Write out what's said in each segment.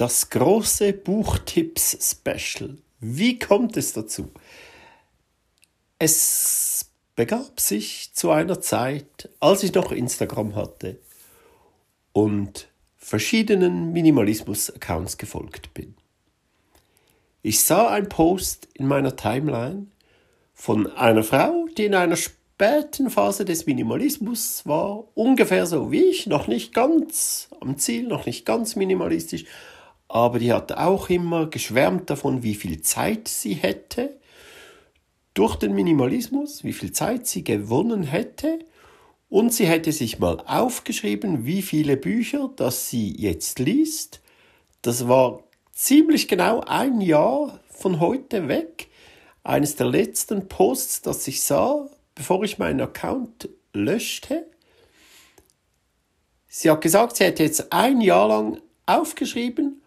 Das große Buchtipps-Special. Wie kommt es dazu? Es begab sich zu einer Zeit, als ich noch Instagram hatte und verschiedenen Minimalismus-Accounts gefolgt bin. Ich sah einen Post in meiner Timeline von einer Frau, die in einer späten Phase des Minimalismus war, ungefähr so wie ich, noch nicht ganz am Ziel, noch nicht ganz minimalistisch, aber die hat auch immer geschwärmt davon, wie viel Zeit sie hätte durch den Minimalismus, wie viel Zeit sie gewonnen hätte und sie hätte sich mal aufgeschrieben, wie viele Bücher, das sie jetzt liest. Das war ziemlich genau ein Jahr von heute weg. Eines der letzten Posts, das ich sah, bevor ich meinen Account löschte. Sie hat gesagt, sie hätte jetzt ein Jahr lang aufgeschrieben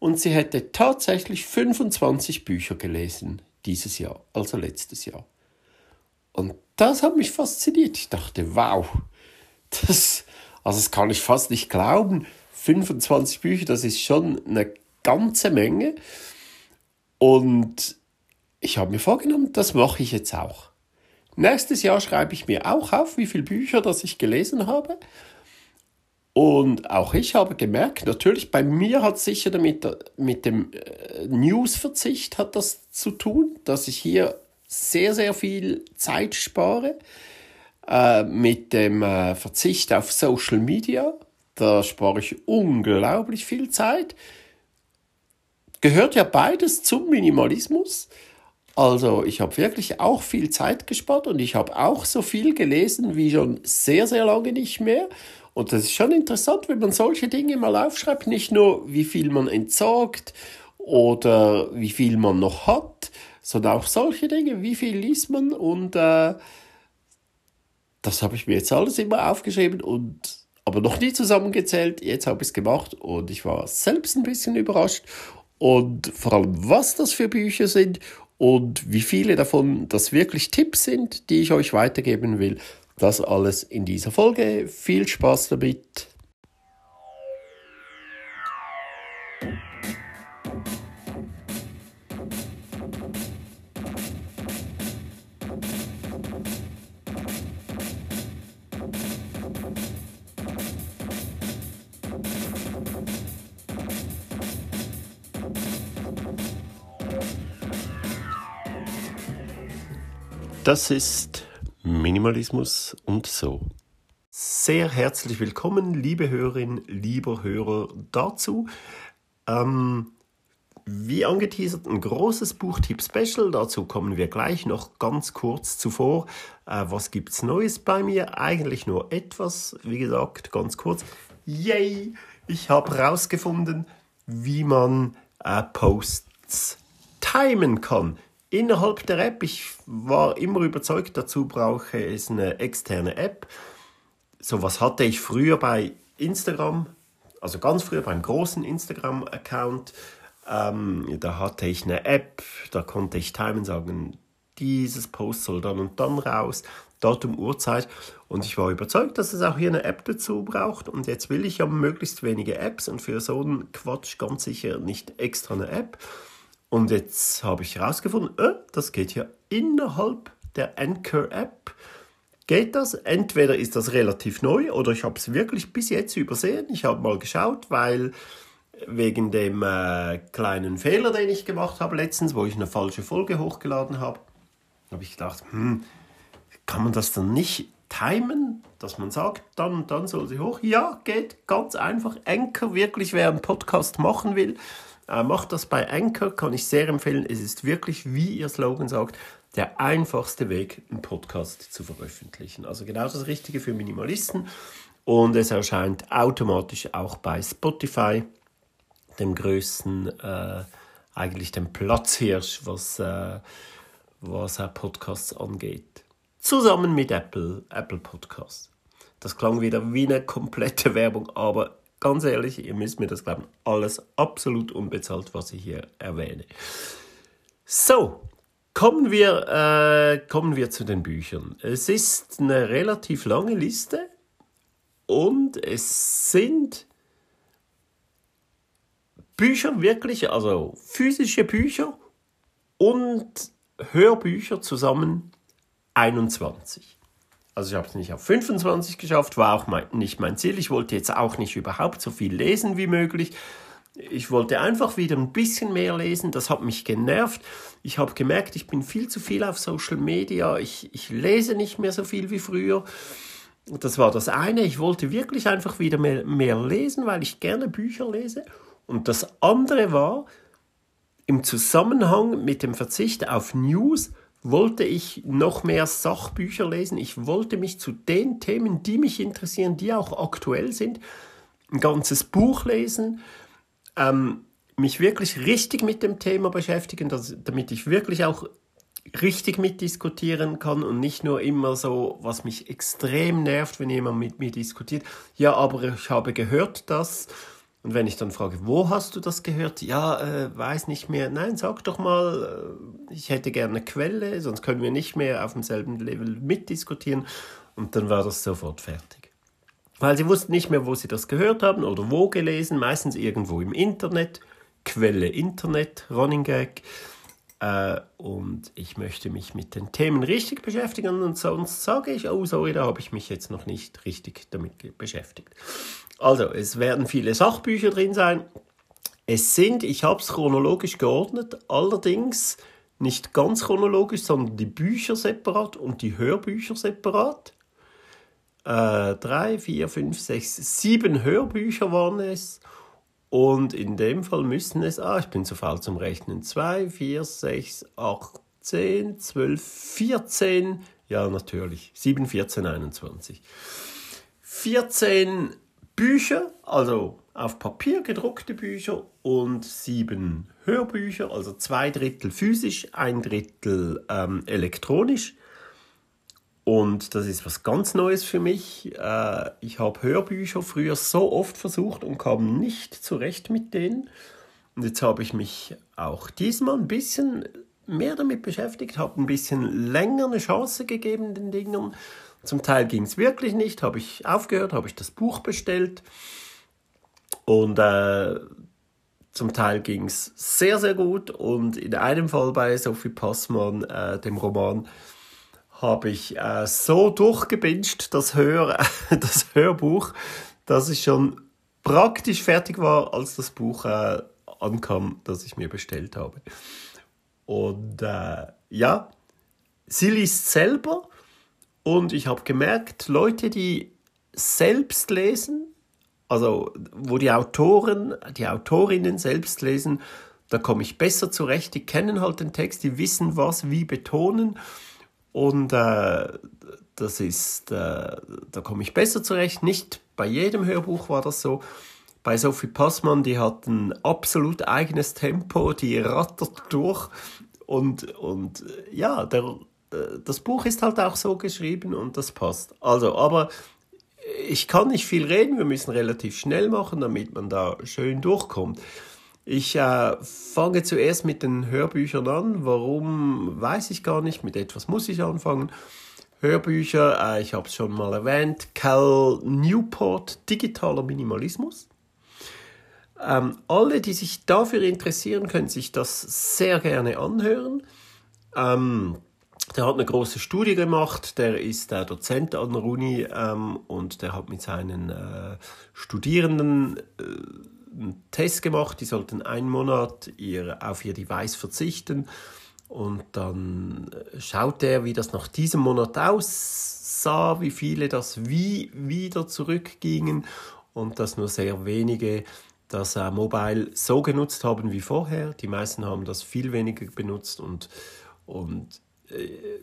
und sie hätte tatsächlich 25 Bücher gelesen dieses Jahr, also letztes Jahr. Und das hat mich fasziniert. Ich dachte, wow, das, also das kann ich fast nicht glauben. 25 Bücher, das ist schon eine ganze Menge. Und ich habe mir vorgenommen, das mache ich jetzt auch. Nächstes Jahr schreibe ich mir auch auf, wie viele Bücher das ich gelesen habe. Und auch ich habe gemerkt, natürlich bei mir hat sicher damit mit dem äh, Newsverzicht hat das zu tun, dass ich hier sehr sehr viel Zeit spare äh, mit dem äh, Verzicht auf Social Media. Da spare ich unglaublich viel Zeit. Gehört ja beides zum Minimalismus. Also ich habe wirklich auch viel Zeit gespart und ich habe auch so viel gelesen wie schon sehr, sehr lange nicht mehr. Und das ist schon interessant, wenn man solche Dinge mal aufschreibt, nicht nur wie viel man entsorgt oder wie viel man noch hat, sondern auch solche Dinge, wie viel liest man und äh, das habe ich mir jetzt alles immer aufgeschrieben und aber noch nie zusammengezählt. Jetzt habe ich es gemacht und ich war selbst ein bisschen überrascht und vor allem, was das für Bücher sind und wie viele davon das wirklich Tipps sind, die ich euch weitergeben will. Das alles in dieser Folge. Viel Spaß damit. Das ist Minimalismus und so. Sehr herzlich willkommen, liebe Hörerin, lieber Hörer, dazu. Ähm, wie angeteasert, ein großes Buchtipp-Special. Dazu kommen wir gleich noch ganz kurz zuvor. Äh, was es Neues bei mir? Eigentlich nur etwas, wie gesagt, ganz kurz. Yay! Ich habe herausgefunden, wie man äh, Posts timen kann. Innerhalb der App, ich war immer überzeugt, dazu brauche es eine externe App. So was hatte ich früher bei Instagram, also ganz früher beim großen Instagram-Account. Ähm, da hatte ich eine App, da konnte ich timen, sagen, dieses Post soll dann und dann raus, Datum, Uhrzeit. Und ich war überzeugt, dass es auch hier eine App dazu braucht. Und jetzt will ich ja möglichst wenige Apps und für so einen Quatsch ganz sicher nicht extra eine App. Und jetzt habe ich herausgefunden, äh, das geht ja innerhalb der Anchor-App. Geht das? Entweder ist das relativ neu oder ich habe es wirklich bis jetzt übersehen. Ich habe mal geschaut, weil wegen dem äh, kleinen Fehler, den ich gemacht habe letztens, wo ich eine falsche Folge hochgeladen habe, habe ich gedacht, hm, kann man das dann nicht timen, dass man sagt, dann und dann soll sie hoch? Ja, geht ganz einfach. Anchor wirklich, wer einen Podcast machen will, äh, macht das bei Anchor, kann ich sehr empfehlen. Es ist wirklich, wie ihr Slogan sagt, der einfachste Weg, einen Podcast zu veröffentlichen. Also genau das Richtige für Minimalisten. Und es erscheint automatisch auch bei Spotify, dem größten, äh, eigentlich dem Platzhirsch, was, äh, was Podcasts angeht. Zusammen mit Apple, Apple Podcasts. Das klang wieder wie eine komplette Werbung, aber ganz ehrlich, ihr müsst mir das glauben, alles absolut unbezahlt, was ich hier erwähne. So, kommen wir, äh, kommen wir zu den Büchern. Es ist eine relativ lange Liste und es sind Bücher wirklich, also physische Bücher und Hörbücher zusammen 21. Also ich habe es nicht auf 25 geschafft, war auch mein, nicht mein Ziel. Ich wollte jetzt auch nicht überhaupt so viel lesen wie möglich. Ich wollte einfach wieder ein bisschen mehr lesen. Das hat mich genervt. Ich habe gemerkt, ich bin viel zu viel auf Social Media. Ich, ich lese nicht mehr so viel wie früher. Das war das eine. Ich wollte wirklich einfach wieder mehr, mehr lesen, weil ich gerne Bücher lese. Und das andere war, im Zusammenhang mit dem Verzicht auf News wollte ich noch mehr Sachbücher lesen. Ich wollte mich zu den Themen, die mich interessieren, die auch aktuell sind, ein ganzes Buch lesen, ähm, mich wirklich richtig mit dem Thema beschäftigen, dass, damit ich wirklich auch richtig mitdiskutieren kann und nicht nur immer so, was mich extrem nervt, wenn jemand mit mir diskutiert. Ja, aber ich habe gehört, dass und wenn ich dann frage, wo hast du das gehört? Ja, äh, weiß nicht mehr. Nein, sag doch mal, äh, ich hätte gerne eine Quelle, sonst können wir nicht mehr auf demselben Level mitdiskutieren. Und dann war das sofort fertig. Weil sie wussten nicht mehr, wo sie das gehört haben oder wo gelesen, meistens irgendwo im Internet. Quelle Internet, Running Gag. Äh, und ich möchte mich mit den Themen richtig beschäftigen und sonst sage ich, oh sorry, da habe ich mich jetzt noch nicht richtig damit beschäftigt. Also, es werden viele Sachbücher drin sein. Es sind, ich habe es chronologisch geordnet, allerdings nicht ganz chronologisch, sondern die Bücher separat und die Hörbücher separat. Äh, drei, vier, fünf, sechs, sieben Hörbücher waren es. Und in dem Fall müssen es, ah, ich bin zu faul zum Rechnen, 2, 4, 6, 8, 10, 12, 14, ja natürlich, 7, 14, 21. 14 Bücher, also auf Papier gedruckte Bücher und sieben Hörbücher, also zwei Drittel physisch, ein Drittel ähm, elektronisch. Und das ist was ganz Neues für mich. Äh, ich habe Hörbücher früher so oft versucht und kam nicht zurecht mit denen. Und jetzt habe ich mich auch diesmal ein bisschen mehr damit beschäftigt, habe ein bisschen länger eine Chance gegeben den Dingern. Zum Teil ging es wirklich nicht, habe ich aufgehört, habe ich das Buch bestellt. Und äh, zum Teil ging es sehr, sehr gut. Und in einem Fall bei Sophie Passmann, äh, dem Roman, habe ich äh, so durchgebinscht, das, Hör, das Hörbuch, dass ich schon praktisch fertig war, als das Buch äh, ankam, das ich mir bestellt habe. Und äh, ja, sie liest selber und ich habe gemerkt, Leute, die selbst lesen, also wo die Autoren, die Autorinnen selbst lesen, da komme ich besser zurecht. Die kennen halt den Text, die wissen, was wie betonen. Und äh, das ist, äh, da komme ich besser zurecht. Nicht bei jedem Hörbuch war das so. Bei Sophie Passmann, die hat ein absolut eigenes Tempo, die rattert durch. Und, und ja, der, äh, das Buch ist halt auch so geschrieben und das passt. Also, aber ich kann nicht viel reden, wir müssen relativ schnell machen, damit man da schön durchkommt. Ich äh, fange zuerst mit den Hörbüchern an. Warum, weiß ich gar nicht. Mit etwas muss ich anfangen. Hörbücher, äh, ich habe es schon mal erwähnt. Cal Newport, Digitaler Minimalismus. Ähm, alle, die sich dafür interessieren, können sich das sehr gerne anhören. Ähm, der hat eine große Studie gemacht, der ist der Dozent an der Uni ähm, und der hat mit seinen äh, Studierenden äh, einen Test gemacht, die sollten einen Monat ihr, auf ihr Device verzichten und dann äh, schaut er, wie das nach diesem Monat aussah, wie viele das wie wieder zurückgingen und dass nur sehr wenige das äh, Mobile so genutzt haben wie vorher. Die meisten haben das viel weniger benutzt und, und äh,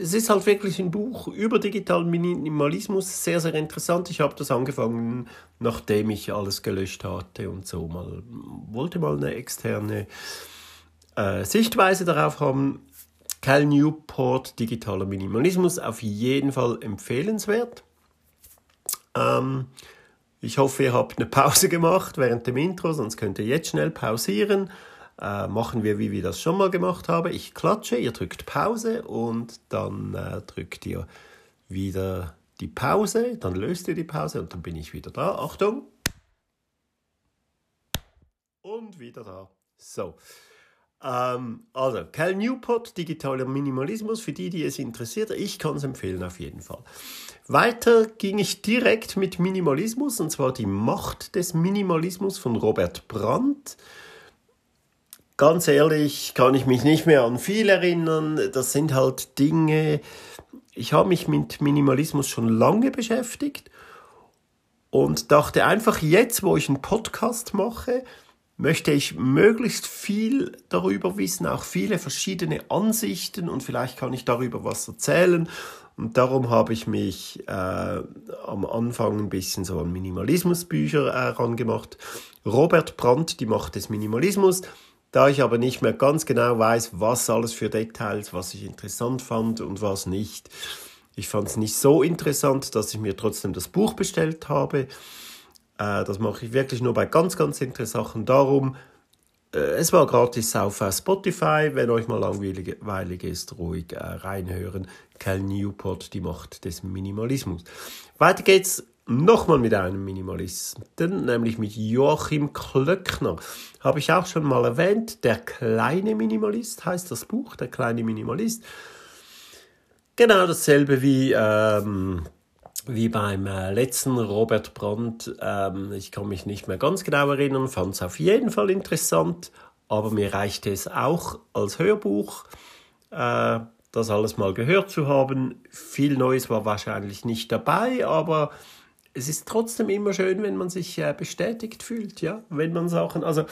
es ist halt wirklich ein Buch über digitalen Minimalismus, sehr, sehr interessant. Ich habe das angefangen, nachdem ich alles gelöscht hatte und so mal, wollte mal eine externe äh, Sichtweise darauf haben. Cal Newport, digitaler Minimalismus, auf jeden Fall empfehlenswert. Ähm, ich hoffe, ihr habt eine Pause gemacht während dem Intro, sonst könnt ihr jetzt schnell pausieren äh, machen wir, wie wir das schon mal gemacht haben. Ich klatsche, ihr drückt Pause und dann äh, drückt ihr wieder die Pause, dann löst ihr die Pause und dann bin ich wieder da. Achtung! Und wieder da. So. Ähm, also, Cal Newport, digitaler Minimalismus, für die, die es interessiert, ich kann es empfehlen auf jeden Fall. Weiter ging ich direkt mit Minimalismus, und zwar die Macht des Minimalismus von Robert Brandt. Ganz ehrlich, kann ich mich nicht mehr an viel erinnern. Das sind halt Dinge, ich habe mich mit Minimalismus schon lange beschäftigt und dachte einfach jetzt, wo ich einen Podcast mache, möchte ich möglichst viel darüber wissen, auch viele verschiedene Ansichten und vielleicht kann ich darüber was erzählen. Und darum habe ich mich äh, am Anfang ein bisschen so an Minimalismusbücher äh, rangemacht. Robert Brandt, die Macht des Minimalismus. Da ich aber nicht mehr ganz genau weiß, was alles für Details, was ich interessant fand und was nicht. Ich fand es nicht so interessant, dass ich mir trotzdem das Buch bestellt habe. Äh, das mache ich wirklich nur bei ganz, ganz interessanten Sachen. Darum, äh, es war gratis auf äh, Spotify. Wenn euch mal langweilig ist, ruhig reinhören. Cal Newport, die Macht des Minimalismus. Weiter geht's nochmal mit einem Minimalisten, nämlich mit Joachim Klöckner. Habe ich auch schon mal erwähnt. Der kleine Minimalist heißt das Buch, der kleine Minimalist. Genau dasselbe wie ähm, wie beim äh, letzten Robert Brandt, ähm, ich kann mich nicht mehr ganz genau erinnern, fand es auf jeden Fall interessant, aber mir reichte es auch als Hörbuch, äh, das alles mal gehört zu haben. Viel Neues war wahrscheinlich nicht dabei, aber es ist trotzdem immer schön, wenn man sich äh, bestätigt fühlt, ja, wenn man Sachen, also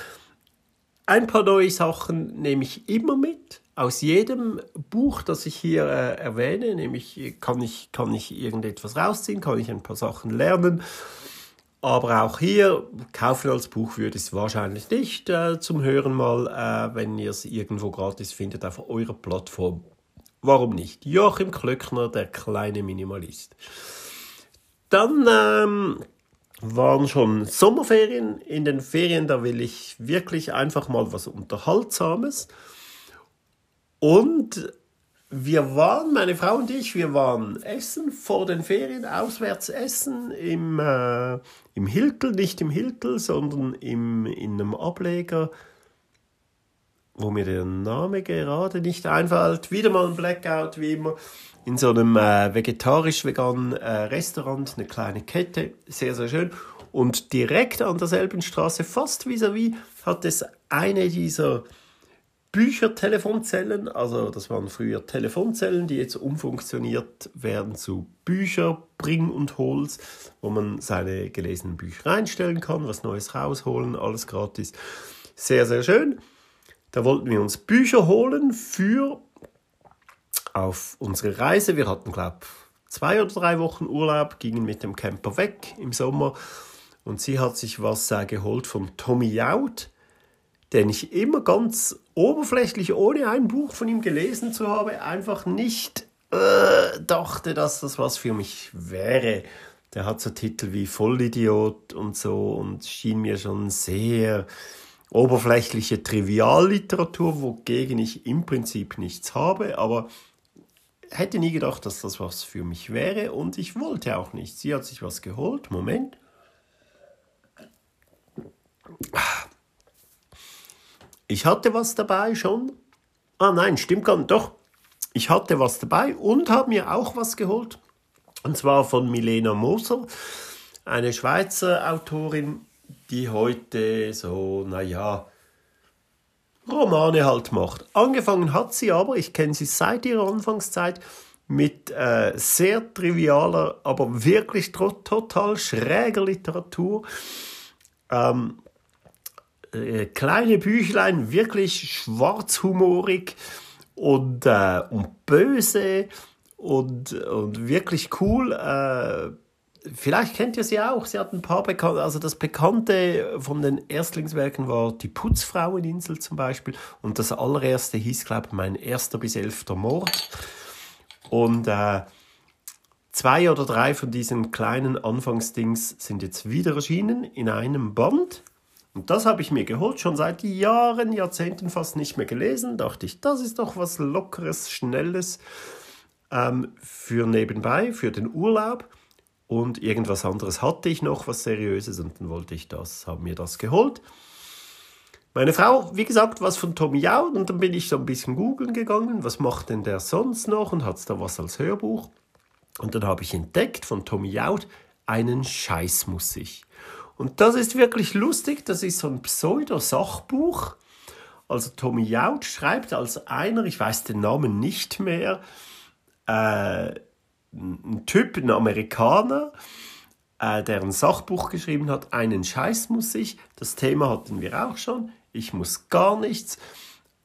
ein paar neue Sachen nehme ich immer mit, aus jedem Buch, das ich hier äh, erwähne, nämlich kann ich, kann ich irgendetwas rausziehen, kann ich ein paar Sachen lernen. Aber auch hier, kaufen als Buch würde ich es wahrscheinlich nicht äh, zum Hören mal, äh, wenn ihr es irgendwo gratis findet auf eurer Plattform. Warum nicht? Joachim Klöckner, der kleine Minimalist. Dann ähm, waren schon Sommerferien. In den Ferien, da will ich wirklich einfach mal was Unterhaltsames. Und wir waren, meine Frau und ich, wir waren essen vor den Ferien, auswärts essen im, äh, im Hiltel, nicht im Hiltel, sondern im, in einem Ableger, wo mir der Name gerade nicht einfällt. Wieder mal ein Blackout, wie immer. In so einem äh, vegetarisch-veganen äh, Restaurant, eine kleine Kette, sehr, sehr schön. Und direkt an derselben Straße, fast vis-à-vis, -vis, hat es eine dieser Büchertelefonzellen, also das waren früher Telefonzellen, die jetzt umfunktioniert werden zu Bücher, Bring und Hols, wo man seine gelesenen Bücher reinstellen kann, was Neues rausholen, alles gratis. Sehr, sehr schön. Da wollten wir uns Bücher holen für auf unsere Reise. Wir hatten, glaube ich, zwei oder drei Wochen Urlaub, gingen mit dem Camper weg im Sommer und sie hat sich was äh, geholt von Tommy Jaud den ich immer ganz oberflächlich, ohne ein Buch von ihm gelesen zu haben, einfach nicht äh, dachte, dass das was für mich wäre. Der hat so Titel wie Vollidiot und so und schien mir schon sehr oberflächliche Trivialliteratur, wogegen ich im Prinzip nichts habe, aber hätte nie gedacht, dass das was für mich wäre und ich wollte auch nicht. Sie hat sich was geholt. Moment. Ich hatte was dabei schon. Ah nein, stimmt gar nicht. Doch, ich hatte was dabei und habe mir auch was geholt. Und zwar von Milena Moser, eine Schweizer Autorin, die heute so, naja, Romane halt macht. Angefangen hat sie aber, ich kenne sie seit ihrer Anfangszeit, mit äh, sehr trivialer, aber wirklich total schräger Literatur. Ähm, äh, kleine Büchlein, wirklich schwarzhumorig und, äh, und böse und, und wirklich cool. Vielleicht kennt ihr sie auch. Sie hat ein paar bekannte, also das Bekannte von den Erstlingswerken war die Putzfraueninsel zum Beispiel. Und das allererste hieß, glaube ich, mein erster bis elfter Mord. Und äh, zwei oder drei von diesen kleinen Anfangsdings sind jetzt wieder erschienen in einem Band. Und das habe ich mir geholt, schon seit Jahren, Jahrzehnten fast nicht mehr gelesen. Dachte ich, das ist doch was Lockeres, Schnelles ähm, für nebenbei, für den Urlaub. Und irgendwas anderes hatte ich noch, was Seriöses, und dann wollte ich das, habe mir das geholt. Meine Frau, wie gesagt, was von Tommy Jaud und dann bin ich so ein bisschen googeln gegangen, was macht denn der sonst noch und hat da was als Hörbuch. Und dann habe ich entdeckt von Tommy Jaud, einen Scheiß muss ich. Und das ist wirklich lustig, das ist so ein Pseudo-Sachbuch. Also Tommy Jaud schreibt als einer, ich weiß den Namen nicht mehr, äh, ein Typ, ein Amerikaner, äh, der ein Sachbuch geschrieben hat, einen Scheiß muss ich. Das Thema hatten wir auch schon. Ich muss gar nichts.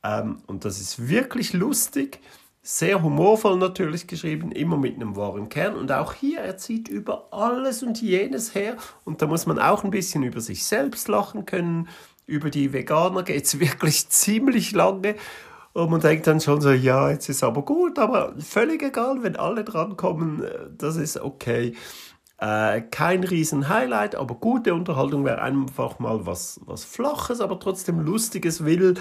Ähm, und das ist wirklich lustig. Sehr humorvoll natürlich geschrieben, immer mit einem wahren Kern. Und auch hier, er zieht über alles und jenes her. Und da muss man auch ein bisschen über sich selbst lachen können. Über die Veganer geht es wirklich ziemlich lange. Und man denkt dann schon so, ja, jetzt ist aber gut, aber völlig egal, wenn alle drankommen, äh, das ist okay. Äh, kein riesen Highlight, aber gute Unterhaltung wäre einfach mal was, was Flaches, aber trotzdem Lustiges will.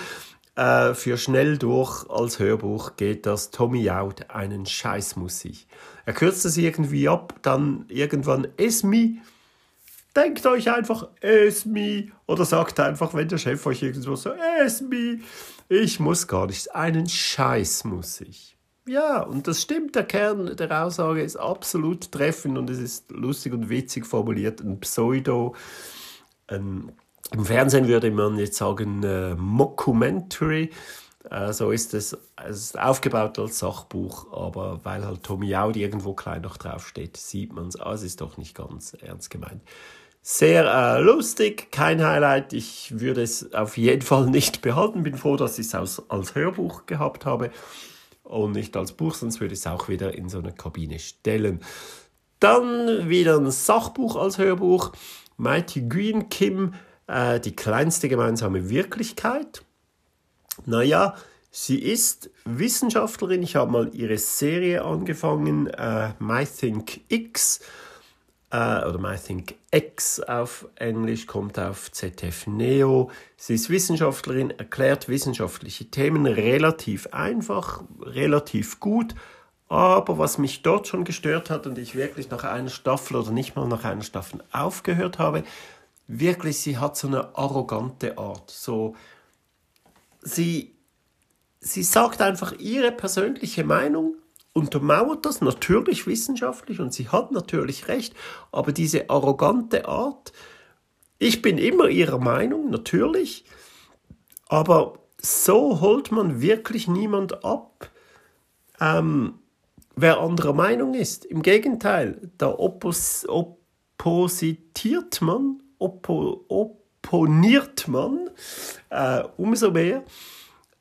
Äh, für schnell durch als Hörbuch geht das Tommy Out einen Scheiß muss ich. Er kürzt es irgendwie ab, dann irgendwann Esmi. Denkt euch einfach Esmi oder sagt einfach, wenn der Chef euch irgendwo so Esmi, ich muss gar nichts, einen Scheiß muss ich. Ja, und das stimmt, der Kern der Aussage ist absolut treffend und es ist lustig und witzig formuliert, ein Pseudo, ein im Fernsehen würde man jetzt sagen äh, Mockumentary. Äh, so ist es. Es ist aufgebaut als Sachbuch, aber weil halt Tommy Audi irgendwo klein noch draufsteht, sieht man es. Ah, es ist doch nicht ganz ernst gemeint. Sehr äh, lustig, kein Highlight. Ich würde es auf jeden Fall nicht behalten. Bin froh, dass ich es als, als Hörbuch gehabt habe und nicht als Buch, sonst würde ich es auch wieder in so eine Kabine stellen. Dann wieder ein Sachbuch als Hörbuch. Mighty Green Kim äh, die kleinste gemeinsame Wirklichkeit. Naja, sie ist Wissenschaftlerin. Ich habe mal ihre Serie angefangen, äh, My Think X äh, oder My Think X auf Englisch, kommt auf ZF Neo. Sie ist Wissenschaftlerin, erklärt wissenschaftliche Themen relativ einfach, relativ gut. Aber was mich dort schon gestört hat und ich wirklich nach einer Staffel oder nicht mal nach einer Staffel aufgehört habe, wirklich, sie hat so eine arrogante Art. So, sie, sie sagt einfach ihre persönliche Meinung, untermauert das natürlich wissenschaftlich und sie hat natürlich recht, aber diese arrogante Art, ich bin immer ihrer Meinung, natürlich, aber so holt man wirklich niemand ab, ähm, wer anderer Meinung ist. Im Gegenteil, da oppos oppositiert man oppo opponiert man äh, umso mehr.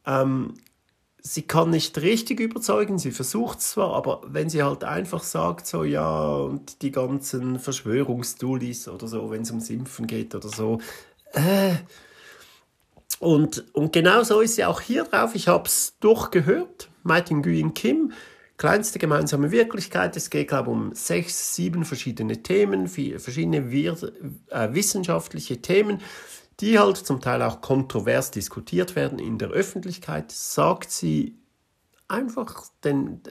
Ähm, sie kann nicht richtig überzeugen, sie versucht es zwar, aber wenn sie halt einfach sagt, so ja, und die ganzen Verschwörungstulis oder so, wenn es ums Impfen geht oder so, äh, und, und genau so ist sie auch hier drauf. Ich habe es durchgehört. Maitin Nguyen Kim kleinste gemeinsame Wirklichkeit. Es geht, glaube ich, um sechs, sieben verschiedene Themen, verschiedene wir äh, wissenschaftliche Themen, die halt zum Teil auch kontrovers diskutiert werden in der Öffentlichkeit. Sagt sie einfach den,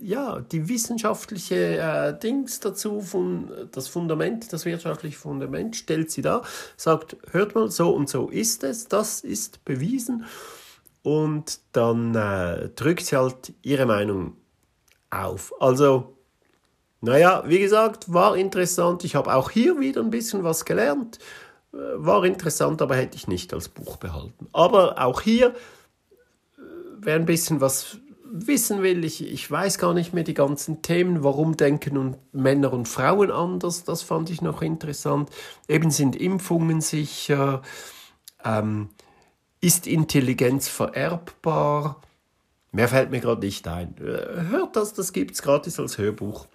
ja, die wissenschaftliche äh, Dings dazu, von, das Fundament, das wirtschaftliche Fundament stellt sie da, sagt, hört mal, so und so ist es, das ist bewiesen. Und dann äh, drückt sie halt ihre Meinung auf. Also, naja, wie gesagt, war interessant. Ich habe auch hier wieder ein bisschen was gelernt. Äh, war interessant, aber hätte ich nicht als Buch behalten. Aber auch hier, äh, wer ein bisschen was wissen will, ich, ich weiß gar nicht mehr die ganzen Themen, warum denken und Männer und Frauen anders, das fand ich noch interessant. Eben sind Impfungen sicher, ähm, ist Intelligenz vererbbar, Mehr fällt mir gerade nicht ein. Äh, hört das, das gibt es gratis als Hörbuch.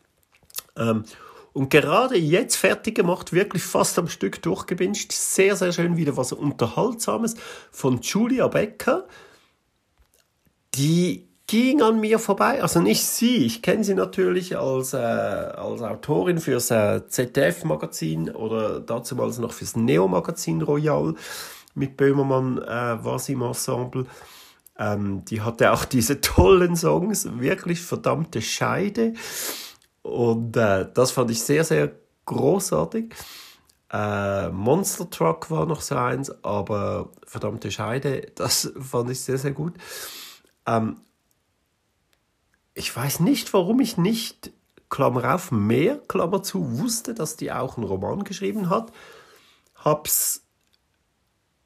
Ähm, und gerade jetzt fertig gemacht, wirklich fast am Stück durchgebinscht. Sehr, sehr schön wieder was Unterhaltsames von Julia Becker. Die ging an mir vorbei. Also nicht sie, ich kenne sie natürlich als, äh, als Autorin fürs äh, ZDF-Magazin oder dazumals noch fürs Neo-Magazin Royal. Mit Böhmermann äh, war sie im Ensemble. Ähm, die hatte auch diese tollen Songs, wirklich verdammte Scheide. Und äh, das fand ich sehr, sehr großartig. Äh, Monster Truck war noch so eins, aber verdammte Scheide, das fand ich sehr, sehr gut. Ähm, ich weiß nicht, warum ich nicht, Klammer auf, mehr, Klammer zu, wusste, dass die auch einen Roman geschrieben hat. Hab's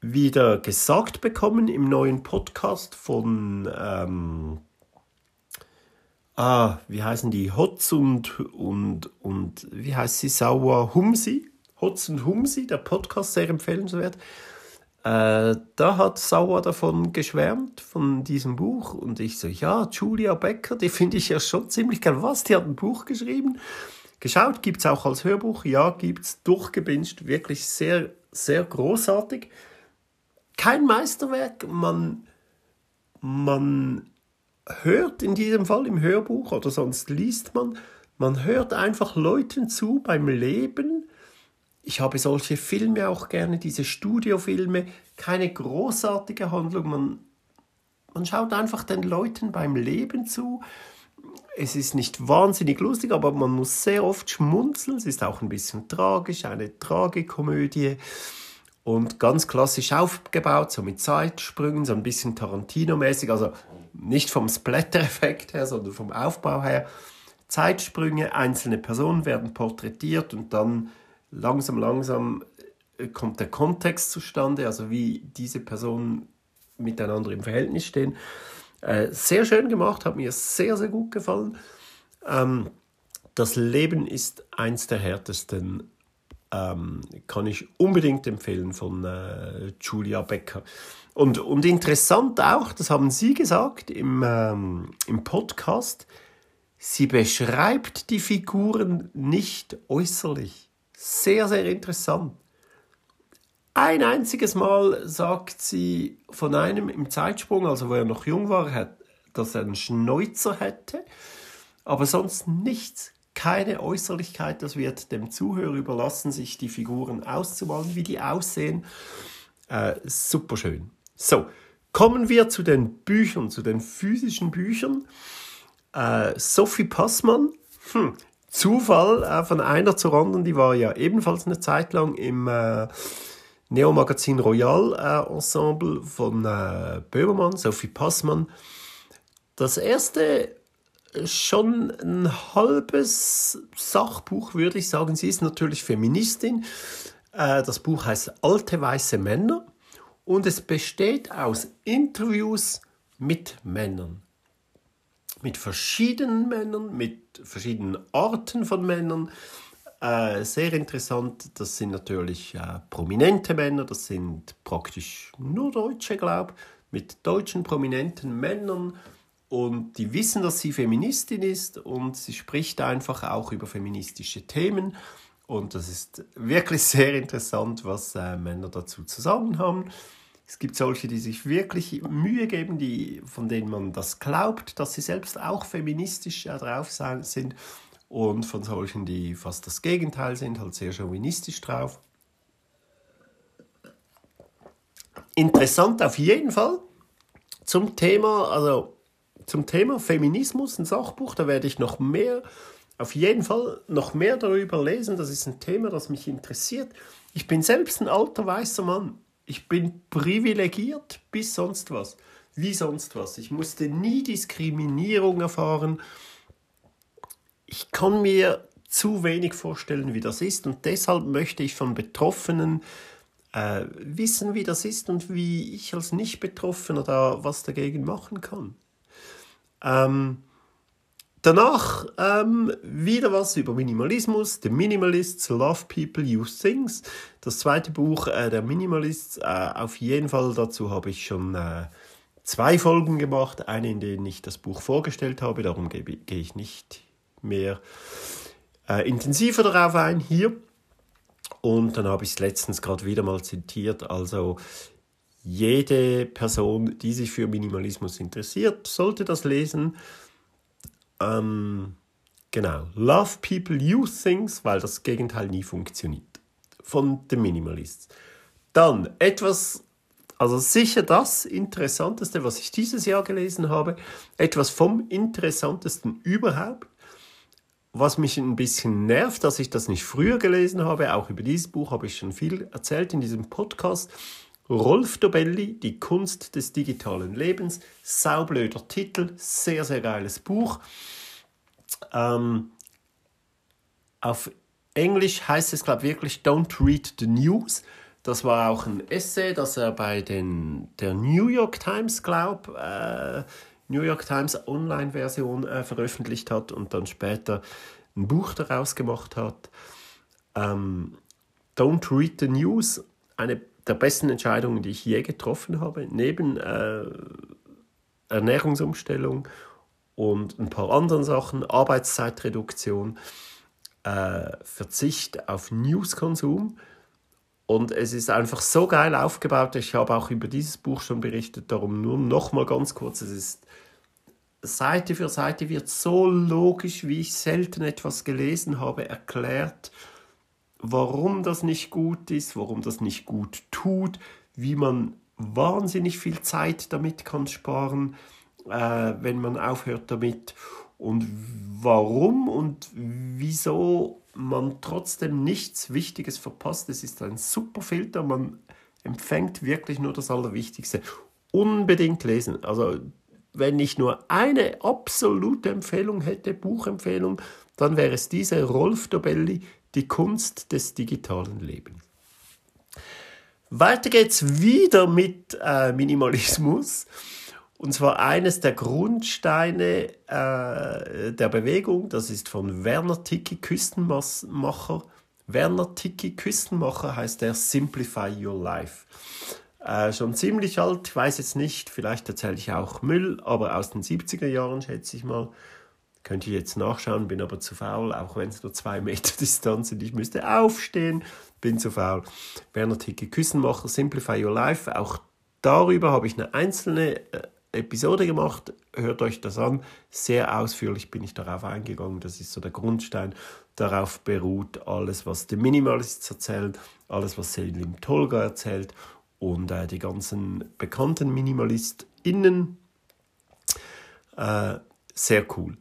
wieder gesagt bekommen im neuen Podcast von, ähm, ah, wie heißen die, Hotz und, und, und wie heißt sie, Sauer Humsi? Hotz und Humsi, der Podcast, sehr empfehlenswert. Äh, da hat Sauer davon geschwärmt, von diesem Buch. Und ich so, ja, Julia Becker, die finde ich ja schon ziemlich geil. Was, die hat ein Buch geschrieben? Geschaut, gibt es auch als Hörbuch? Ja, gibt es, durchgebinged, wirklich sehr, sehr großartig. Kein Meisterwerk, man, man hört in diesem Fall im Hörbuch oder sonst liest man, man hört einfach Leuten zu beim Leben, ich habe solche Filme auch gerne, diese Studiofilme, keine großartige Handlung, man, man schaut einfach den Leuten beim Leben zu. Es ist nicht wahnsinnig lustig, aber man muss sehr oft schmunzeln. Es ist auch ein bisschen tragisch, eine Tragikomödie und ganz klassisch aufgebaut, so mit Zeitsprüngen, so ein bisschen Tarantino-mäßig, also nicht vom Splatter-Effekt her, sondern vom Aufbau her. Zeitsprünge, einzelne Personen werden porträtiert und dann langsam, langsam äh, kommt der Kontext zustande, also wie diese Personen miteinander im Verhältnis stehen. Äh, sehr schön gemacht, hat mir sehr, sehr gut gefallen. Ähm, das Leben ist eins der härtesten, ähm, kann ich unbedingt empfehlen von äh, Julia Becker. Und, und interessant auch, das haben Sie gesagt im, ähm, im Podcast, sie beschreibt die Figuren nicht äußerlich. Sehr, sehr interessant. Ein einziges Mal sagt sie von einem im Zeitsprung, also wo er noch jung war, dass er einen Schnäuzer hätte, aber sonst nichts, keine Äußerlichkeit. Das wird dem Zuhörer überlassen, sich die Figuren auszumalen, wie die aussehen. Äh, super schön. So, kommen wir zu den Büchern, zu den physischen Büchern. Äh, Sophie Passmann, hm, Zufall äh, von einer zur anderen, die war ja ebenfalls eine Zeit lang im äh, Neo-Magazin Royal äh, Ensemble von äh, Böhmermann, Sophie Passmann. Das erste schon ein halbes Sachbuch, würde ich sagen. Sie ist natürlich Feministin. Äh, das Buch heißt Alte weiße Männer und es besteht aus Interviews mit Männern mit verschiedenen Männern, mit verschiedenen Arten von Männern. Äh, sehr interessant, das sind natürlich äh, prominente Männer, das sind praktisch nur Deutsche, glaube ich, mit deutschen prominenten Männern und die wissen, dass sie Feministin ist und sie spricht einfach auch über feministische Themen und das ist wirklich sehr interessant, was äh, Männer dazu zu sagen haben. Es gibt solche, die sich wirklich Mühe geben, die, von denen man das glaubt, dass sie selbst auch feministisch drauf sind. Und von solchen, die fast das Gegenteil sind, halt sehr chauvinistisch drauf. Interessant auf jeden Fall zum Thema, also zum Thema Feminismus, ein Sachbuch, da werde ich noch mehr, auf jeden Fall noch mehr darüber lesen. Das ist ein Thema, das mich interessiert. Ich bin selbst ein alter weißer Mann. Ich bin privilegiert bis sonst was. Wie sonst was. Ich musste nie Diskriminierung erfahren. Ich kann mir zu wenig vorstellen, wie das ist. Und deshalb möchte ich von Betroffenen äh, wissen, wie das ist und wie ich als Nicht-Betroffener da was dagegen machen kann. Ähm, Danach ähm, wieder was über Minimalismus. The Minimalists Love People Use Things. Das zweite Buch äh, der Minimalists. Äh, auf jeden Fall dazu habe ich schon äh, zwei Folgen gemacht. Eine, in denen ich das Buch vorgestellt habe. Darum gehe geh ich nicht mehr äh, intensiver darauf ein hier. Und dann habe ich es letztens gerade wieder mal zitiert. Also jede Person, die sich für Minimalismus interessiert, sollte das lesen. Ähm, genau. Love people, use things, weil das Gegenteil nie funktioniert. Von den Minimalists. Dann etwas, also sicher das Interessanteste, was ich dieses Jahr gelesen habe, etwas vom Interessantesten überhaupt. was mich ein bisschen nervt, dass ich das nicht früher gelesen habe, auch über dieses Buch habe ich schon viel erzählt in diesem Podcast. Rolf Dobelli, Die Kunst des digitalen Lebens. Saublöder Titel, sehr, sehr geiles Buch. Ähm, auf Englisch heißt es, glaube ich, wirklich Don't Read the News. Das war auch ein Essay, das er bei den, der New York Times, glaube äh, New York Times Online-Version äh, veröffentlicht hat und dann später ein Buch daraus gemacht hat. Ähm, Don't Read the News, eine der besten Entscheidungen, die ich je getroffen habe, neben äh, Ernährungsumstellung und ein paar anderen Sachen, Arbeitszeitreduktion, äh, Verzicht auf Newskonsum. Und es ist einfach so geil aufgebaut. Ich habe auch über dieses Buch schon berichtet, darum nur noch mal ganz kurz. Es ist Seite für Seite wird so logisch, wie ich selten etwas gelesen habe, erklärt, warum das nicht gut ist, warum das nicht gut tut, wie man wahnsinnig viel Zeit damit kann sparen, äh, wenn man aufhört damit und warum und wieso man trotzdem nichts Wichtiges verpasst. Es ist ein super Filter, man empfängt wirklich nur das Allerwichtigste. Unbedingt lesen. Also wenn ich nur eine absolute Empfehlung hätte, Buchempfehlung, dann wäre es diese Rolf Dobelli, Die Kunst des digitalen Lebens. Weiter geht's wieder mit äh, Minimalismus. Und zwar eines der Grundsteine äh, der Bewegung, das ist von Werner Ticki, Küstenmacher. Werner Ticki, Küstenmacher heißt der Simplify Your Life. Äh, schon ziemlich alt, ich weiß jetzt nicht, vielleicht erzähle ich auch Müll, aber aus den 70er Jahren schätze ich mal. Könnte ich jetzt nachschauen, bin aber zu faul, auch wenn es nur zwei Meter Distanz sind. Ich müsste aufstehen, bin zu faul. Werner Ticke, Küssenmacher, Simplify Your Life. Auch darüber habe ich eine einzelne äh, Episode gemacht. Hört euch das an. Sehr ausführlich bin ich darauf eingegangen. Das ist so der Grundstein. Darauf beruht alles, was der Minimalist erzählt, alles, was Selim Tolga erzählt und äh, die ganzen bekannten MinimalistInnen. Äh, sehr cool.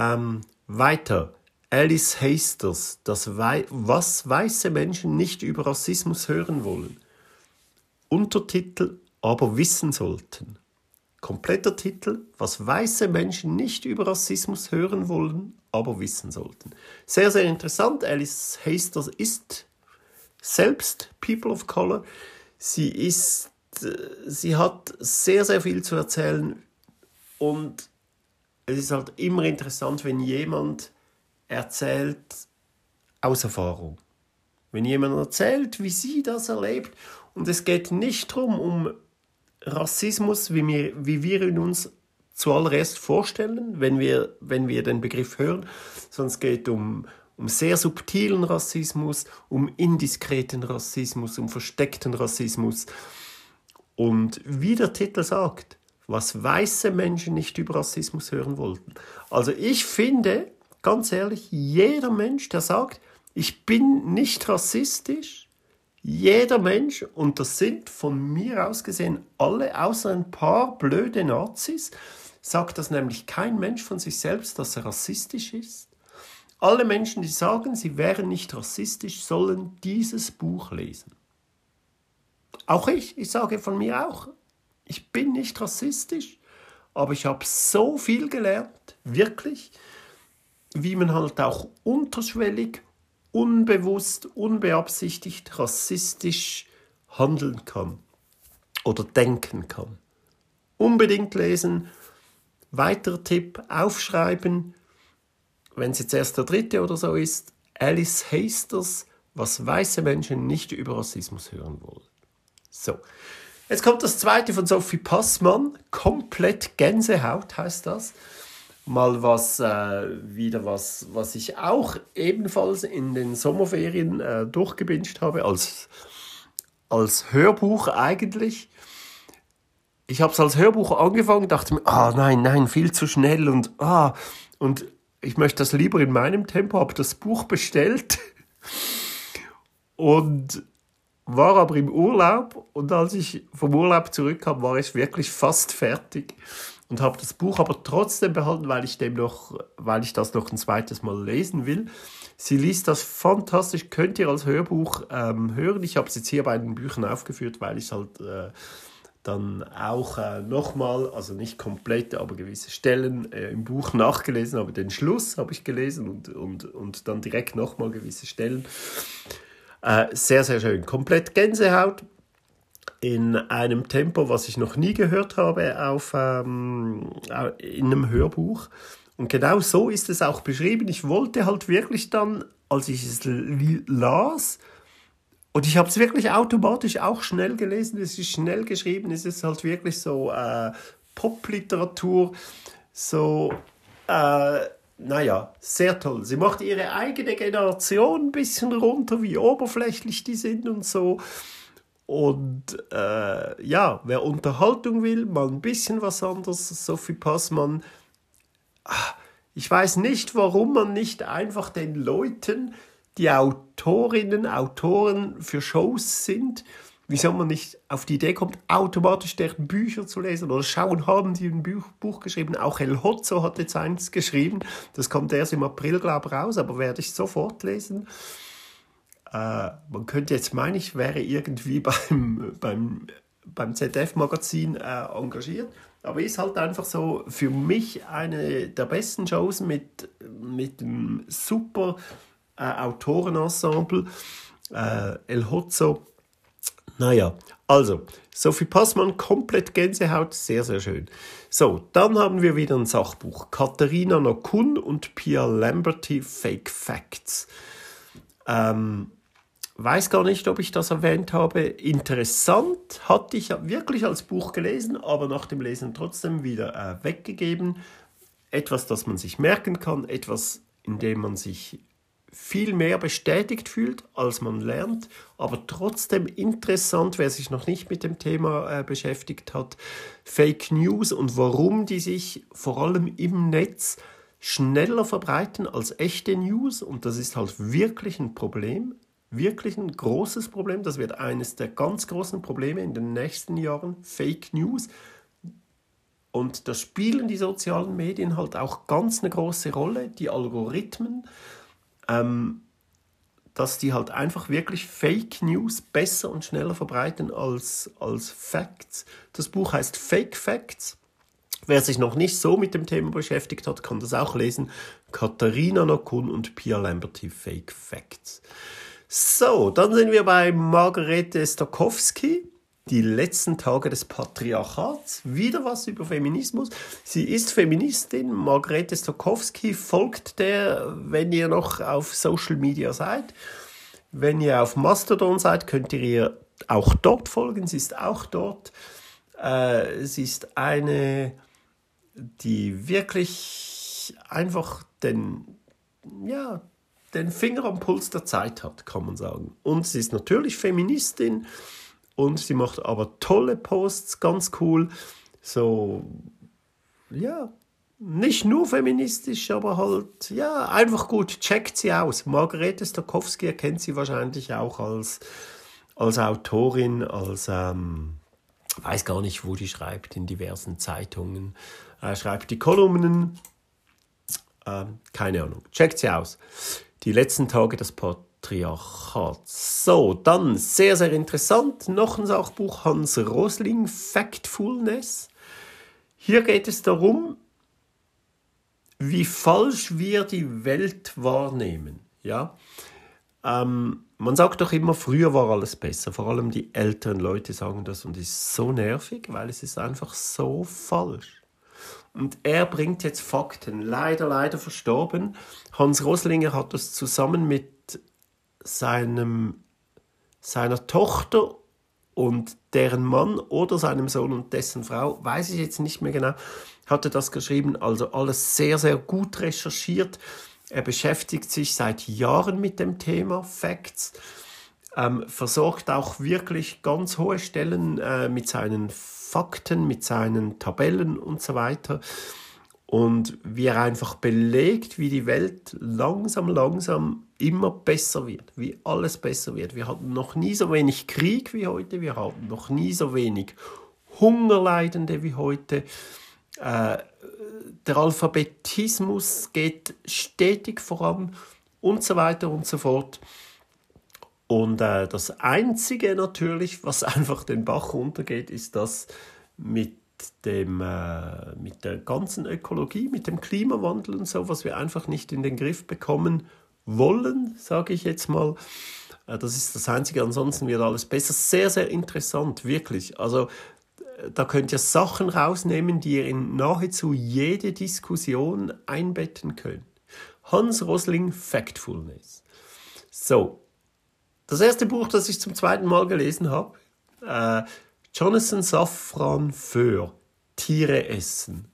Ähm, weiter. Alice Hasters, das Wei was weiße Menschen nicht über Rassismus hören wollen. Untertitel aber wissen sollten. Kompletter Titel, was weiße Menschen nicht über Rassismus hören wollen, aber wissen sollten. Sehr, sehr interessant. Alice Hasters ist selbst People of Color. Sie ist, sie hat sehr, sehr viel zu erzählen und es ist halt immer interessant, wenn jemand erzählt aus Erfahrung. Wenn jemand erzählt, wie sie das erlebt und es geht nicht darum, um Rassismus, wie wir, wie wir ihn uns zuallererst vorstellen, wenn wir, wenn wir den Begriff hören, sondern es geht um um sehr subtilen Rassismus, um indiskreten Rassismus, um versteckten Rassismus. Und wie der Titel sagt, was weiße Menschen nicht über Rassismus hören wollten. Also ich finde, ganz ehrlich, jeder Mensch, der sagt, ich bin nicht rassistisch, jeder Mensch, und das sind von mir aus gesehen alle, außer ein paar blöde Nazis, sagt das nämlich kein Mensch von sich selbst, dass er rassistisch ist. Alle Menschen, die sagen, sie wären nicht rassistisch, sollen dieses Buch lesen. Auch ich, ich sage von mir auch, ich bin nicht rassistisch, aber ich habe so viel gelernt, wirklich, wie man halt auch unterschwellig, unbewusst, unbeabsichtigt rassistisch handeln kann oder denken kann. Unbedingt lesen. Weiterer Tipp, aufschreiben, wenn es jetzt erst der dritte oder so ist, Alice Hasters, was weiße Menschen nicht über Rassismus hören wollen. So, jetzt kommt das zweite von Sophie Passmann, komplett Gänsehaut heißt das. Mal was, äh, wieder was, was ich auch ebenfalls in den Sommerferien äh, durchgebinscht habe, als, als Hörbuch eigentlich. Ich habe es als Hörbuch angefangen, dachte mir, ah nein, nein, viel zu schnell und ah, und ich möchte das lieber in meinem Tempo, habe das Buch bestellt und war aber im Urlaub und als ich vom Urlaub zurückkam, war ich wirklich fast fertig und habe das Buch aber trotzdem behalten, weil ich dem noch, weil ich das noch ein zweites Mal lesen will. Sie liest das fantastisch, könnt ihr als Hörbuch ähm, hören. Ich habe es jetzt hier bei den Büchern aufgeführt, weil ich halt äh, dann auch äh, nochmal, also nicht komplett, aber gewisse Stellen äh, im Buch nachgelesen habe. Den Schluss habe ich gelesen und, und, und dann direkt nochmal gewisse Stellen. Äh, sehr, sehr schön. Komplett Gänsehaut in einem Tempo, was ich noch nie gehört habe auf, ähm, in einem Hörbuch. Und genau so ist es auch beschrieben. Ich wollte halt wirklich dann, als ich es las, und ich habe es wirklich automatisch auch schnell gelesen, es ist schnell geschrieben, es ist halt wirklich so äh, Popliteratur, so, äh, naja, sehr toll. Sie macht ihre eigene Generation ein bisschen runter, wie oberflächlich die sind und so. Und äh, ja, wer Unterhaltung will, mal ein bisschen was anderes. Sophie Passmann. Ah, ich weiß nicht, warum man nicht einfach den Leuten, die Autorinnen, Autoren für Shows sind, wieso man nicht auf die Idee kommt, automatisch deren Bücher zu lesen oder schauen, haben die ein Buch, Buch geschrieben. Auch El Hotzo hat jetzt eins geschrieben. Das kommt erst im April, glaube ich, raus, aber werde ich sofort lesen. Äh, man könnte jetzt meinen, ich wäre irgendwie beim, beim, beim ZDF-Magazin äh, engagiert, aber ist halt einfach so für mich eine der besten Shows mit, mit einem super äh, Autorenensemble. Äh, El Hotzo. Naja, also, Sophie Passmann, komplett Gänsehaut, sehr, sehr schön. So, dann haben wir wieder ein Sachbuch. Katharina Nokun und Pia Lamberty, Fake Facts. Ähm, weiß gar nicht, ob ich das erwähnt habe. Interessant, hatte ich wirklich als Buch gelesen, aber nach dem Lesen trotzdem wieder äh, weggegeben. Etwas, das man sich merken kann, etwas, in dem man sich viel mehr bestätigt fühlt, als man lernt, aber trotzdem interessant, wer sich noch nicht mit dem Thema äh, beschäftigt hat. Fake News und warum die sich vor allem im Netz schneller verbreiten als echte News und das ist halt wirklich ein Problem wirklich ein großes Problem. Das wird eines der ganz großen Probleme in den nächsten Jahren. Fake News. Und da spielen die sozialen Medien halt auch ganz eine große Rolle, die Algorithmen, ähm, dass die halt einfach wirklich Fake News besser und schneller verbreiten als, als Facts. Das Buch heißt Fake Facts. Wer sich noch nicht so mit dem Thema beschäftigt hat, kann das auch lesen. Katharina Nokun und Pia Lamberty Fake Facts. So, dann sind wir bei Margarete Stokowski. Die letzten Tage des Patriarchats. Wieder was über Feminismus. Sie ist Feministin. Margarete Stokowski folgt der, wenn ihr noch auf Social Media seid. Wenn ihr auf Mastodon seid, könnt ihr ihr auch dort folgen. Sie ist auch dort. Äh, sie ist eine, die wirklich einfach den, ja, den Finger am Puls der Zeit hat, kann man sagen. Und sie ist natürlich Feministin und sie macht aber tolle Posts, ganz cool. So, ja, nicht nur feministisch, aber halt, ja, einfach gut. Checkt sie aus. Margarete Stokowski erkennt sie wahrscheinlich auch als, als Autorin, als, ähm, weiß gar nicht, wo die schreibt, in diversen Zeitungen. Äh, schreibt die Kolumnen. Ähm, keine Ahnung. Checkt sie aus die letzten Tage des Patriarchats. So, dann sehr, sehr interessant, noch ein Sachbuch Hans Rosling, Factfulness. Hier geht es darum, wie falsch wir die Welt wahrnehmen. Ja? Ähm, man sagt doch immer, früher war alles besser. Vor allem die älteren Leute sagen das und ist so nervig, weil es ist einfach so falsch. Und er bringt jetzt Fakten. Leider, leider verstorben. Hans Roslinger hat das zusammen mit seinem, seiner Tochter und deren Mann oder seinem Sohn und dessen Frau, weiß ich jetzt nicht mehr genau, hatte das geschrieben. Also alles sehr, sehr gut recherchiert. Er beschäftigt sich seit Jahren mit dem Thema Facts, ähm, versorgt auch wirklich ganz hohe Stellen äh, mit seinen Fakten, mit seinen Tabellen und so weiter. Und wie er einfach belegt, wie die Welt langsam, langsam immer besser wird, wie alles besser wird. Wir hatten noch nie so wenig Krieg wie heute, wir hatten noch nie so wenig Hungerleidende wie heute. Äh, der Alphabetismus geht stetig voran und so weiter und so fort. Und äh, das Einzige natürlich, was einfach den Bach runtergeht, ist das mit dem, äh, mit der ganzen Ökologie, mit dem Klimawandel und so, was wir einfach nicht in den Griff bekommen wollen, sage ich jetzt mal. Äh, das ist das Einzige, ansonsten wird alles besser. Sehr, sehr interessant, wirklich. Also äh, da könnt ihr Sachen rausnehmen, die ihr in nahezu jede Diskussion einbetten könnt. Hans Rosling Factfulness. So, das erste Buch, das ich zum zweiten Mal gelesen habe, äh, Jonathan Safran Föhr, Tiere essen.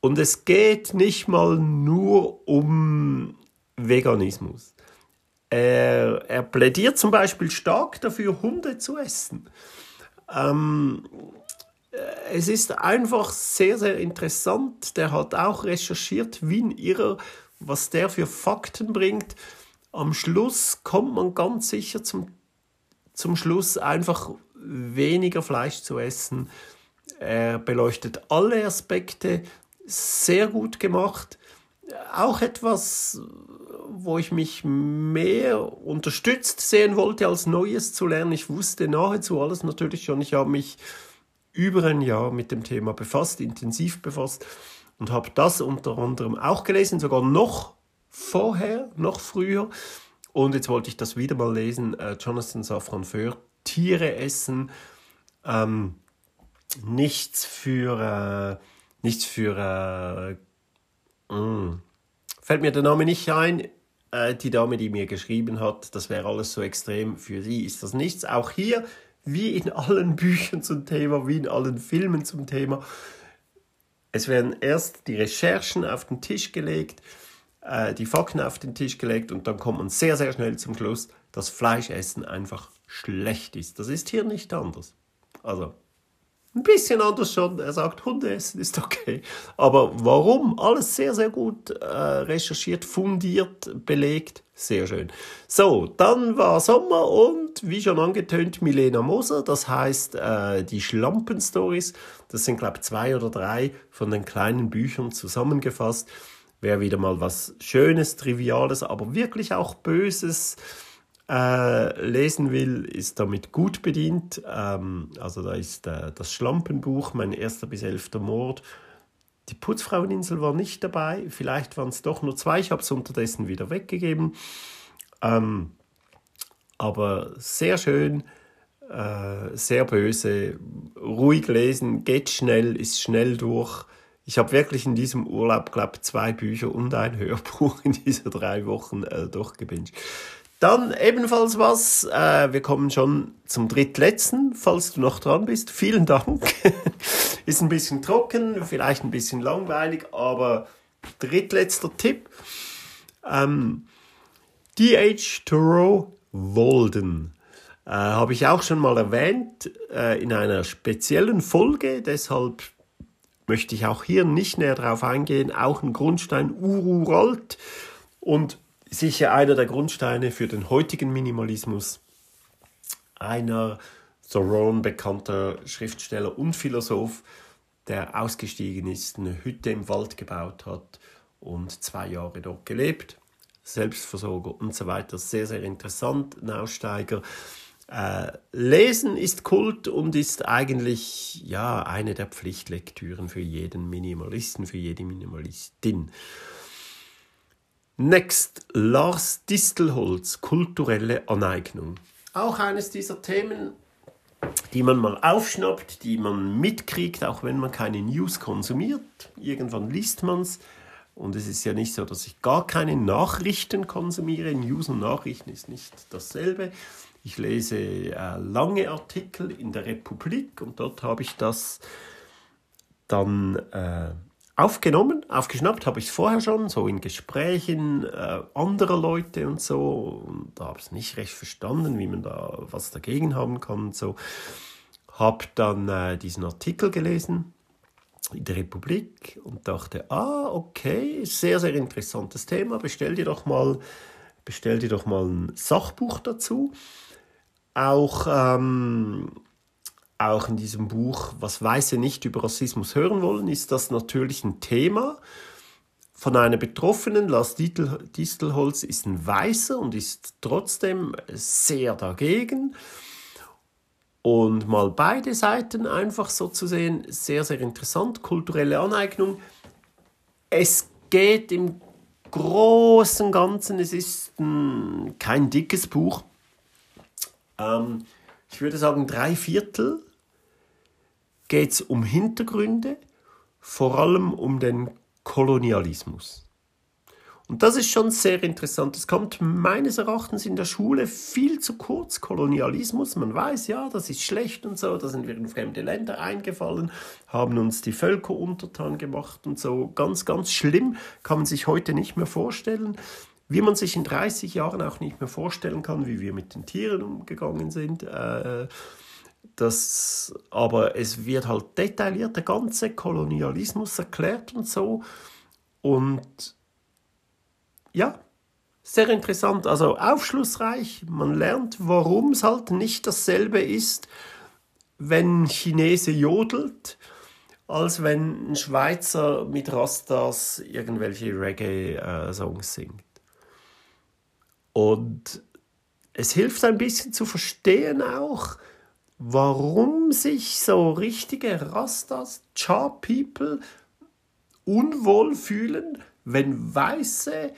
Und es geht nicht mal nur um Veganismus. Er, er plädiert zum Beispiel stark dafür, Hunde zu essen. Ähm, es ist einfach sehr, sehr interessant. Der hat auch recherchiert, wie ein Irrer, was der für Fakten bringt. Am Schluss kommt man ganz sicher zum, zum Schluss einfach weniger Fleisch zu essen. Er beleuchtet alle Aspekte, sehr gut gemacht. Auch etwas, wo ich mich mehr unterstützt sehen wollte, als Neues zu lernen. Ich wusste nahezu alles natürlich schon. Ich habe mich über ein Jahr mit dem Thema befasst, intensiv befasst und habe das unter anderem auch gelesen, sogar noch vorher, noch früher. Und jetzt wollte ich das wieder mal lesen. Äh, Jonathan Safran Foer, Tiere essen. Ähm, nichts für, äh, nichts für, äh. Mm. fällt mir der Name nicht ein. Äh, die Dame, die mir geschrieben hat, das wäre alles so extrem. Für sie ist das nichts. Auch hier, wie in allen Büchern zum Thema, wie in allen Filmen zum Thema, es werden erst die Recherchen auf den Tisch gelegt, äh, die Fakten auf den Tisch gelegt und dann kommt man sehr, sehr schnell zum Schluss, dass Fleischessen einfach schlecht ist. Das ist hier nicht anders. Also, ein bisschen anders schon. Er sagt, Hunde essen ist okay. Aber warum? Alles sehr, sehr gut äh, recherchiert, fundiert, belegt. Sehr schön. So, dann war Sommer und wie schon angetönt, Milena Moser. Das heißt, äh, die Schlampen-Stories. Das sind, glaube ich, zwei oder drei von den kleinen Büchern zusammengefasst. Wer wieder mal was Schönes, Triviales, aber wirklich auch Böses äh, lesen will, ist damit gut bedient. Ähm, also da ist äh, das Schlampenbuch, mein erster bis elfter Mord. Die Putzfraueninsel war nicht dabei, vielleicht waren es doch nur zwei, ich habe es unterdessen wieder weggegeben. Ähm, aber sehr schön, äh, sehr böse, ruhig lesen, geht schnell, ist schnell durch. Ich habe wirklich in diesem Urlaub, glaube ich, zwei Bücher und ein Hörbuch in diesen drei Wochen äh, durchgebinged. Dann ebenfalls was, äh, wir kommen schon zum drittletzten, falls du noch dran bist. Vielen Dank. Ist ein bisschen trocken, vielleicht ein bisschen langweilig, aber drittletzter Tipp. Ähm, D.H. Thoreau Walden äh, habe ich auch schon mal erwähnt äh, in einer speziellen Folge, deshalb möchte ich auch hier nicht näher drauf eingehen. Auch ein Grundstein ururalt und sicher einer der Grundsteine für den heutigen Minimalismus. Einer Thoreau, bekannter Schriftsteller und Philosoph, der ausgestiegen ist, eine Hütte im Wald gebaut hat und zwei Jahre dort gelebt. Selbstversorger und so weiter. Sehr, sehr interessant, ein Aussteiger. Äh, Lesen ist Kult und ist eigentlich ja eine der Pflichtlektüren für jeden Minimalisten, für jede Minimalistin. Next, Lars Distelholz, kulturelle Aneignung. Auch eines dieser Themen, die man mal aufschnappt, die man mitkriegt, auch wenn man keine News konsumiert. Irgendwann liest man es. Und es ist ja nicht so, dass ich gar keine Nachrichten konsumiere. News und Nachrichten ist nicht dasselbe. Ich lese äh, lange Artikel in der Republik und dort habe ich das dann äh, aufgenommen, aufgeschnappt habe ich es vorher schon, so in Gesprächen äh, anderer Leute und so. Und da habe ich es nicht recht verstanden, wie man da was dagegen haben kann und so. Habe dann äh, diesen Artikel gelesen in der Republik und dachte, ah, okay, sehr, sehr interessantes Thema. Bestell dir doch mal, bestell dir doch mal ein Sachbuch dazu. Auch ähm, auch in diesem Buch Was Weiße nicht über Rassismus hören wollen, ist das natürlich ein Thema von einer Betroffenen. Lars Distelholz ist ein Weißer und ist trotzdem sehr dagegen. Und mal beide Seiten einfach so zu sehen, sehr, sehr interessant. Kulturelle Aneignung. Es geht im Großen und Ganzen, es ist ein, kein dickes Buch. Ähm, ich würde sagen, drei Viertel geht es um Hintergründe, vor allem um den Kolonialismus. Und das ist schon sehr interessant. Es kommt meines Erachtens in der Schule viel zu kurz, Kolonialismus. Man weiß, ja, das ist schlecht und so, da sind wir in fremde Länder eingefallen, haben uns die Völker untertan gemacht und so. Ganz, ganz schlimm, kann man sich heute nicht mehr vorstellen. Wie man sich in 30 Jahren auch nicht mehr vorstellen kann, wie wir mit den Tieren umgegangen sind. Äh, das, aber es wird halt detailliert der ganze Kolonialismus erklärt und so. Und ja, sehr interessant, also aufschlussreich. Man lernt, warum es halt nicht dasselbe ist, wenn ein Chinese jodelt, als wenn ein Schweizer mit Rastas irgendwelche Reggae-Songs singt. Und es hilft ein bisschen zu verstehen auch, warum sich so richtige Rastas, Cha-People unwohl fühlen, wenn Weiße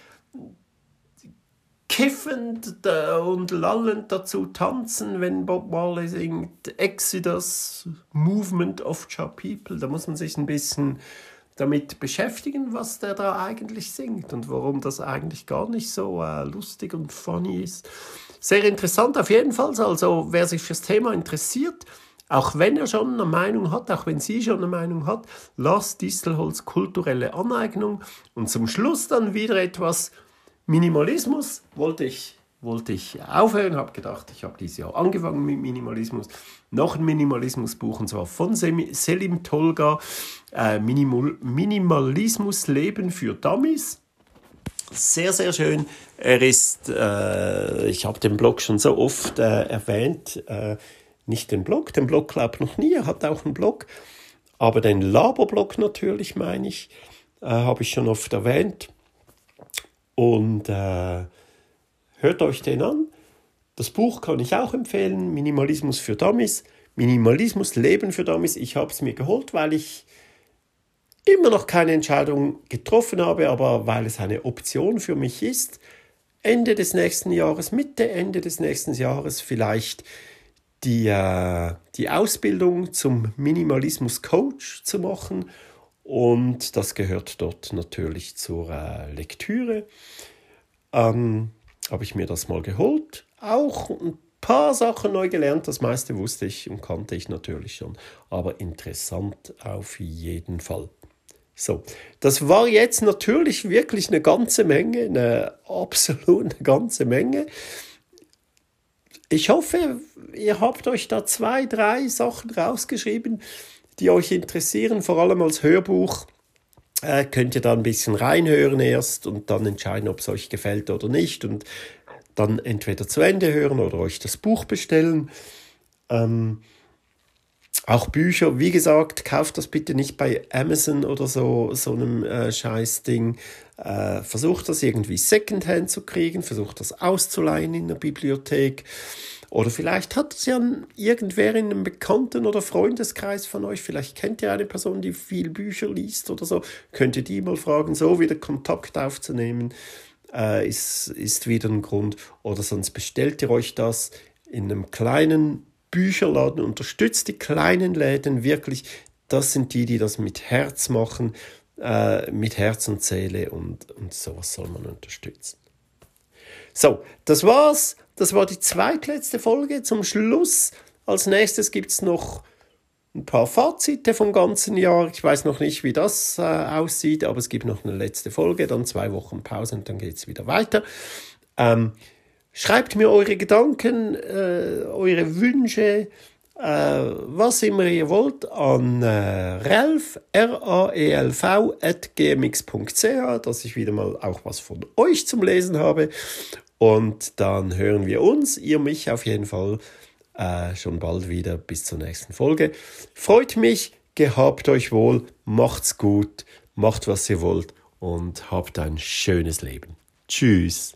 kiffend und lallend dazu tanzen, wenn Bob Marley singt Exodus, Movement of Cha People. Da muss man sich ein bisschen damit beschäftigen, was der da eigentlich singt und warum das eigentlich gar nicht so äh, lustig und funny ist. Sehr interessant auf jeden Fall. Also wer sich fürs Thema interessiert, auch wenn er schon eine Meinung hat, auch wenn sie schon eine Meinung hat, Lars Distelholz kulturelle Aneignung und zum Schluss dann wieder etwas Minimalismus wollte ich wollte ich aufhören, habe gedacht, ich habe dieses Jahr angefangen mit Minimalismus, noch ein Minimalismusbuch und zwar von Selim Tolga, äh, Minimal Minimalismus Leben für Dummies. Sehr, sehr schön. Er ist, äh, ich habe den Blog schon so oft äh, erwähnt, äh, nicht den Blog, den Blog glaube ich noch nie, er hat auch einen Blog, aber den Laberblog natürlich, meine ich, äh, habe ich schon oft erwähnt. Und äh, hört euch den an. Das Buch kann ich auch empfehlen, Minimalismus für Dummies, Minimalismus Leben für Dummies. Ich habe es mir geholt, weil ich immer noch keine Entscheidung getroffen habe, aber weil es eine Option für mich ist, Ende des nächsten Jahres, Mitte, Ende des nächsten Jahres vielleicht die, äh, die Ausbildung zum Minimalismus Coach zu machen. Und das gehört dort natürlich zur äh, Lektüre. Ähm, Habe ich mir das mal geholt. Auch ein paar Sachen neu gelernt. Das meiste wusste ich und kannte ich natürlich schon. Aber interessant auf jeden Fall. So, das war jetzt natürlich wirklich eine ganze Menge, eine absolut eine ganze Menge. Ich hoffe, ihr habt euch da zwei, drei Sachen rausgeschrieben, die euch interessieren, vor allem als Hörbuch. Äh, könnt ihr da ein bisschen reinhören erst und dann entscheiden, ob es euch gefällt oder nicht und dann entweder zu Ende hören oder euch das Buch bestellen. Ähm, auch Bücher, wie gesagt, kauft das bitte nicht bei Amazon oder so, so einem äh, Scheißding. Äh, versucht das irgendwie Secondhand zu kriegen, versucht das auszuleihen in der Bibliothek. Oder vielleicht hat es ja irgendwer in einem Bekannten- oder Freundeskreis von euch, vielleicht kennt ihr eine Person, die viel Bücher liest oder so, könnt ihr die mal fragen, so wieder Kontakt aufzunehmen, äh, ist, ist wieder ein Grund. Oder sonst bestellt ihr euch das in einem kleinen Bücherladen, unterstützt die kleinen Läden wirklich. Das sind die, die das mit Herz machen, äh, mit Herz und Seele und, und sowas soll man unterstützen. So, das war's. Das war die zweitletzte Folge. Zum Schluss, als nächstes gibt es noch ein paar Fazite vom ganzen Jahr. Ich weiß noch nicht, wie das äh, aussieht, aber es gibt noch eine letzte Folge, dann zwei Wochen Pause und dann geht es wieder weiter. Ähm, Schreibt mir eure Gedanken, äh, eure Wünsche, äh, was immer ihr wollt, an äh, relf, R-A-E-L-V, at gmx.ch, dass ich wieder mal auch was von euch zum Lesen habe. Und dann hören wir uns, ihr mich auf jeden Fall, äh, schon bald wieder bis zur nächsten Folge. Freut mich, gehabt euch wohl, macht's gut, macht was ihr wollt und habt ein schönes Leben. Tschüss.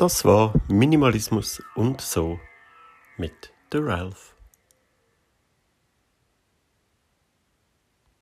Das war Minimalismus und so mit The Ralph.